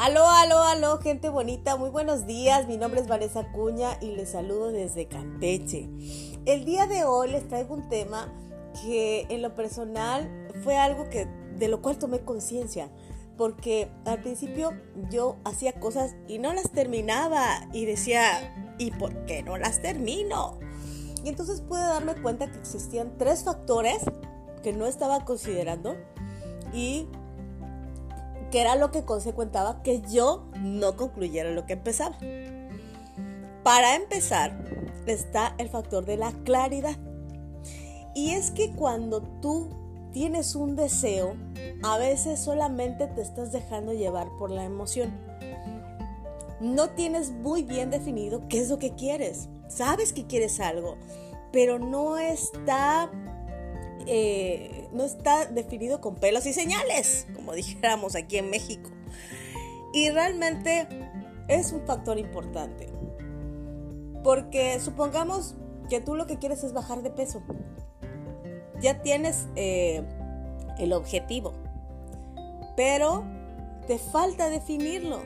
Aló, aló, aló, gente bonita, muy buenos días. Mi nombre es Vanessa Cuña y les saludo desde Campeche. El día de hoy les traigo un tema que en lo personal fue algo que de lo cual tomé conciencia, porque al principio yo hacía cosas y no las terminaba y decía, ¿y por qué no las termino? Y entonces pude darme cuenta que existían tres factores que no estaba considerando y que era lo que consecuentaba que yo no concluyera lo que empezaba. Para empezar, está el factor de la claridad. Y es que cuando tú tienes un deseo, a veces solamente te estás dejando llevar por la emoción. No tienes muy bien definido qué es lo que quieres. Sabes que quieres algo, pero no está eh, no está definido con pelos y señales, como dijéramos aquí en México. Y realmente es un factor importante. Porque supongamos que tú lo que quieres es bajar de peso. Ya tienes eh, el objetivo. Pero te falta definirlo.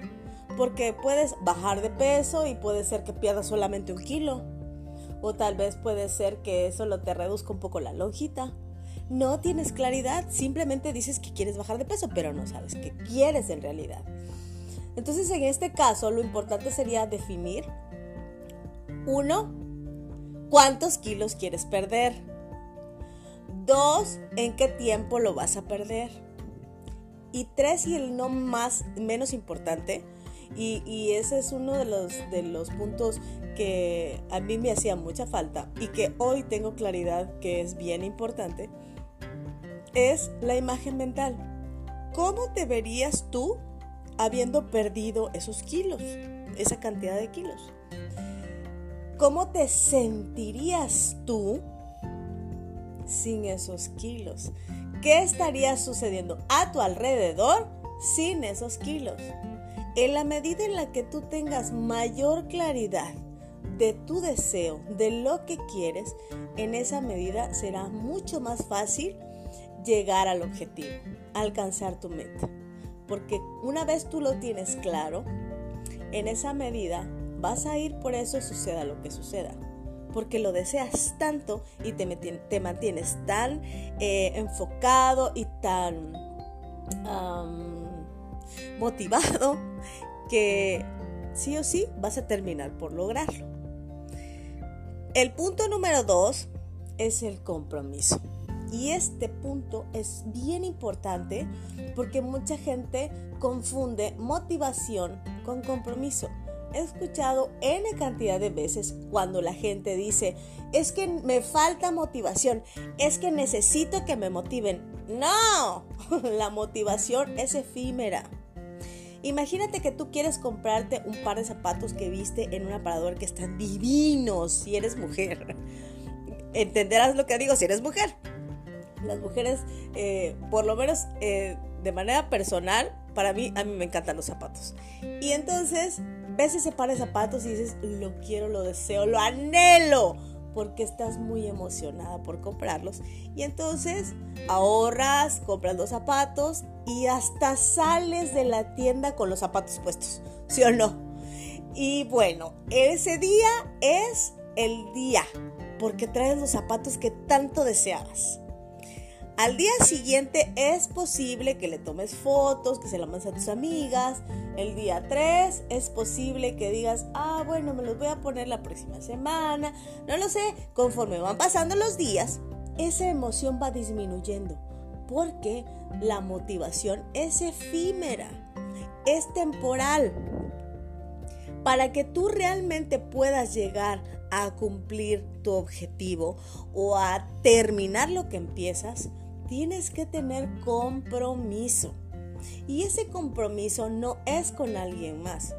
Porque puedes bajar de peso y puede ser que pierdas solamente un kilo. O tal vez puede ser que eso lo te reduzca un poco la lonjita no tienes claridad, simplemente dices que quieres bajar de peso, pero no sabes qué quieres en realidad. Entonces, en este caso, lo importante sería definir, uno, cuántos kilos quieres perder. Dos, en qué tiempo lo vas a perder. Y tres, y el no más, menos importante, y, ese es uno de los, de los puntos que a mí me hacía mucha falta y que hoy tengo claridad que es bien importante, es la imagen mental. ¿Cómo te verías tú habiendo perdido esos kilos, esa cantidad de kilos? ¿Cómo te sentirías tú sin esos kilos? ¿Qué estaría sucediendo a tu alrededor sin esos kilos? En la medida en la que tú tengas mayor claridad de tu deseo, de lo que quieres, en esa medida será mucho más fácil llegar al objetivo, alcanzar tu meta. Porque una vez tú lo tienes claro, en esa medida vas a ir por eso suceda lo que suceda. Porque lo deseas tanto y te, mantienes tan eh, enfocado y tan motivado que sí o sí vas a terminar por lograrlo. El punto número dos es el compromiso. Y este punto es bien importante porque mucha gente confunde motivación con compromiso. He escuchado N cantidad de veces cuando la gente dice, es que me falta motivación, es que necesito que me motiven. No, la motivación es efímera. Imagínate que tú quieres comprarte un par de zapatos que viste en un aparador que están divinos si eres mujer. Entenderás lo que digo si eres mujer las mujeres, eh, por lo menos eh, de manera personal, para mí, a mí me encantan los zapatos. Y entonces ves ese par de zapatos y dices, lo quiero, lo deseo, lo anhelo, porque estás muy emocionada por comprarlos. Y entonces ahorras, compras los zapatos y hasta sales de la tienda con los zapatos puestos, ¿sí o no? Y bueno, ese día es el día, porque traes los zapatos que tanto deseabas. Al día siguiente es posible que le tomes fotos, que se la mandes a tus amigas. El día 3 es posible que digas, ah, bueno, me los voy a poner la próxima semana. No lo sé, conforme van pasando los días, esa emoción va disminuyendo. Porque la motivación es efímera, es temporal. Para que tú realmente puedas llegar a cumplir tu objetivo o a terminar lo que empiezas, tienes que tener compromiso. Y ese compromiso no es con alguien más.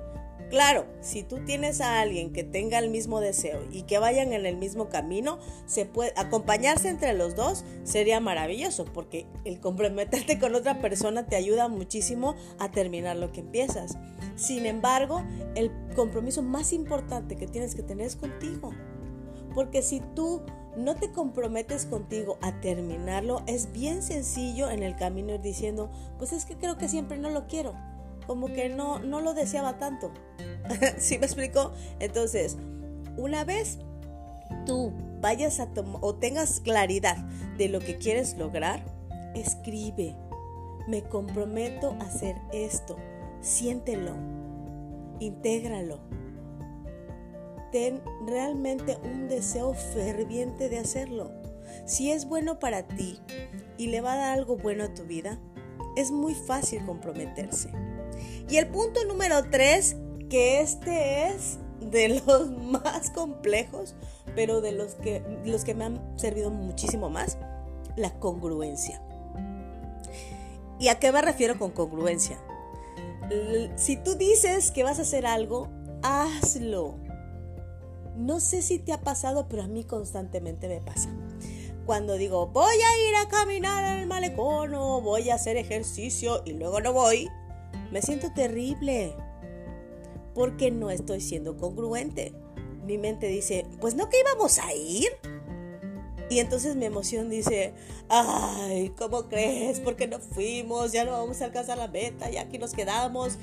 Claro, si tú tienes a alguien que tenga el mismo deseo y que vayan en el mismo camino, se puede acompañarse entre los dos sería maravilloso porque el comprometerte con otra persona te ayuda muchísimo a terminar lo que empiezas. Sin embargo, el compromiso más importante que tienes que tener es contigo. Porque si tú no te comprometes contigo a terminarlo, es bien sencillo en el camino ir diciendo, pues es que creo que siempre no lo quiero. como que no, no lo deseaba tanto. ¿Sí me explico? Entonces, una vez tú vayas a o tengas claridad de lo que quieres lograr, escribe. Me comprometo a hacer esto. Siéntelo. Intégralo. Ten realmente un deseo ferviente de hacerlo. Si es bueno para ti y le va a dar algo bueno a tu vida, es muy fácil comprometerse. Y el punto número tres, que este es de los más complejos, pero de los que, los que me han servido muchísimo más, la congruencia. ¿Y a qué me refiero con congruencia? Si tú dices que vas a hacer algo, hazlo. No sé si te ha pasado, pero a mí constantemente me pasa. Cuando digo, voy a ir a caminar el malecón o voy a hacer ejercicio y luego no voy, me siento terrible porque no estoy siendo congruente. Mi mente dice, pues no que íbamos a ir. Y entonces mi emoción dice, ay, ¿cómo crees? ¿Por qué no fuimos? Ya no vamos a alcanzar la meta, ya aquí nos quedamos.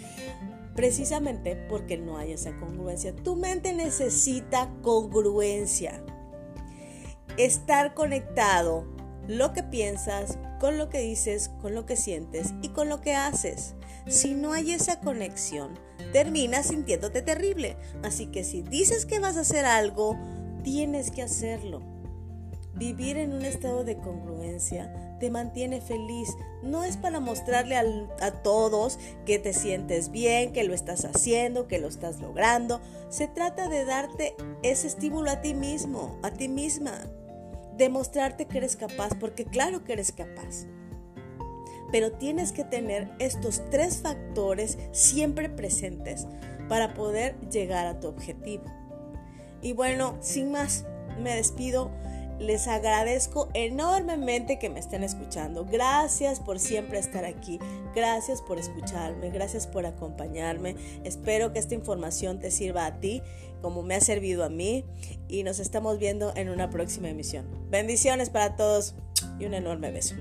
Precisamente porque no hay esa congruencia. Tu mente necesita congruencia. Estar conectado lo que piensas, con lo que dices, con lo que sientes y con lo que haces. Si no hay esa conexión, terminas sintiéndote terrible. Así que si dices que vas a hacer algo, tienes que hacerlo. Vivir en un estado de congruencia te mantiene feliz. No es para mostrarle a todos que te sientes bien, que lo estás haciendo, que lo estás logrando. Se trata de darte ese estímulo a ti mismo, a ti misma demostrarte que eres capaz, porque claro que eres capaz. Pero tienes que tener estos tres factores siempre presentes para poder llegar a tu objetivo. Y bueno, sin más, me despido les agradezco enormemente que me estén escuchando. Gracias por siempre estar aquí. Gracias por escucharme. Gracias por acompañarme. Espero que esta información te sirva a ti como me ha servido a mí. Y nos estamos viendo en una próxima emisión. Bendiciones para todos y un enorme beso.